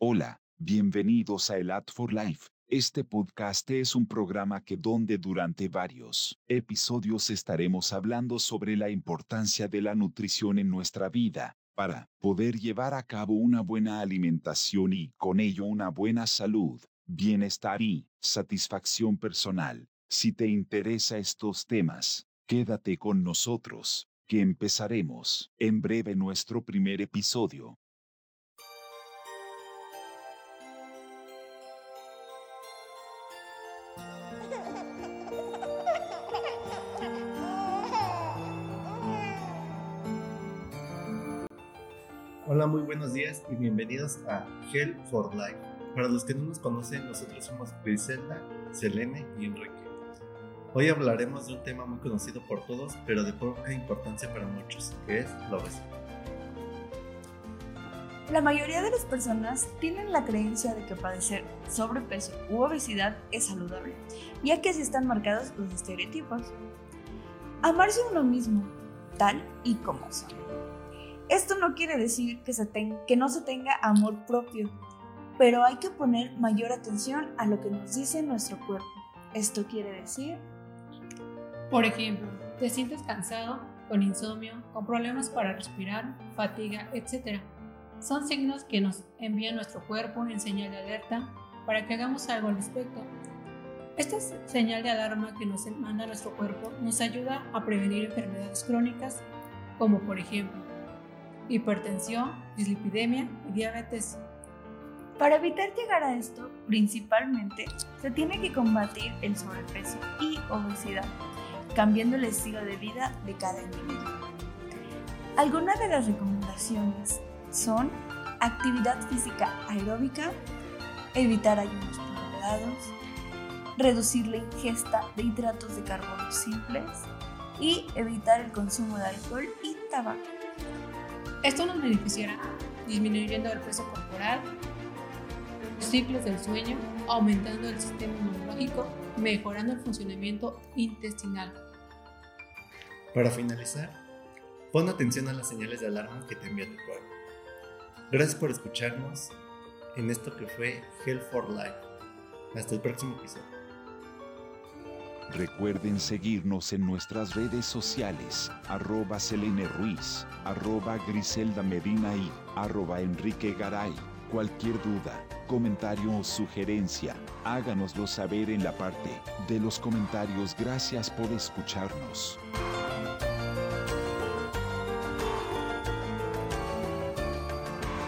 Hola, bienvenidos a El Ad for Life. Este podcast es un programa que donde durante varios episodios estaremos hablando sobre la importancia de la nutrición en nuestra vida, para poder llevar a cabo una buena alimentación y con ello una buena salud, bienestar y satisfacción personal. Si te interesa estos temas, quédate con nosotros, que empezaremos en breve nuestro primer episodio. Hola, muy buenos días y bienvenidos a Hell for Life. Para los que no nos conocen, nosotros somos Griselda, Selene y Enrique. Hoy hablaremos de un tema muy conocido por todos, pero de poca importancia para muchos, que es la obesidad. La mayoría de las personas tienen la creencia de que padecer sobrepeso u obesidad es saludable, ya que así están marcados los estereotipos. Amarse a uno mismo, tal y como son esto no quiere decir que, no se tenga amor propio, pero hay que poner mayor atención a lo que nos dice nuestro cuerpo. Esto quiere decir... Por ejemplo, te sientes cansado, con insomnio, con problemas para respirar, fatiga, etc. Son signos que nos envía nuestro cuerpo en señal de alerta para que hagamos algo al respecto. Esta señal de alarma que nos manda nuestro cuerpo nos ayuda a prevenir enfermedades crónicas como por ejemplo hipertensión, dislipidemia y diabetes. Para evitar llegar a esto, principalmente se tiene que combatir el sobrepeso y obesidad, cambiando el estilo de vida de cada individuo. Algunas de las recomendaciones son actividad física aeróbica, evitar ayunos prolongados, reducir la ingesta de hidratos de carbono simples y evitar el consumo de alcohol y tabaco. Esto nos beneficiará disminuyendo el peso corporal, los ciclos del sueño, aumentando el sistema inmunológico, mejorando el funcionamiento intestinal. Para finalizar, pon atención a las señales de alarma que te envía tu cuerpo. Gracias por escucharnos en esto que fue Hell for Life. Hasta el próximo episodio. Recuerden seguirnos en nuestras redes sociales, arroba Selene Ruiz, arroba Griselda Medina y arroba Enrique Garay. Cualquier duda, comentario o sugerencia, háganoslo saber en la parte de los comentarios. Gracias por escucharnos.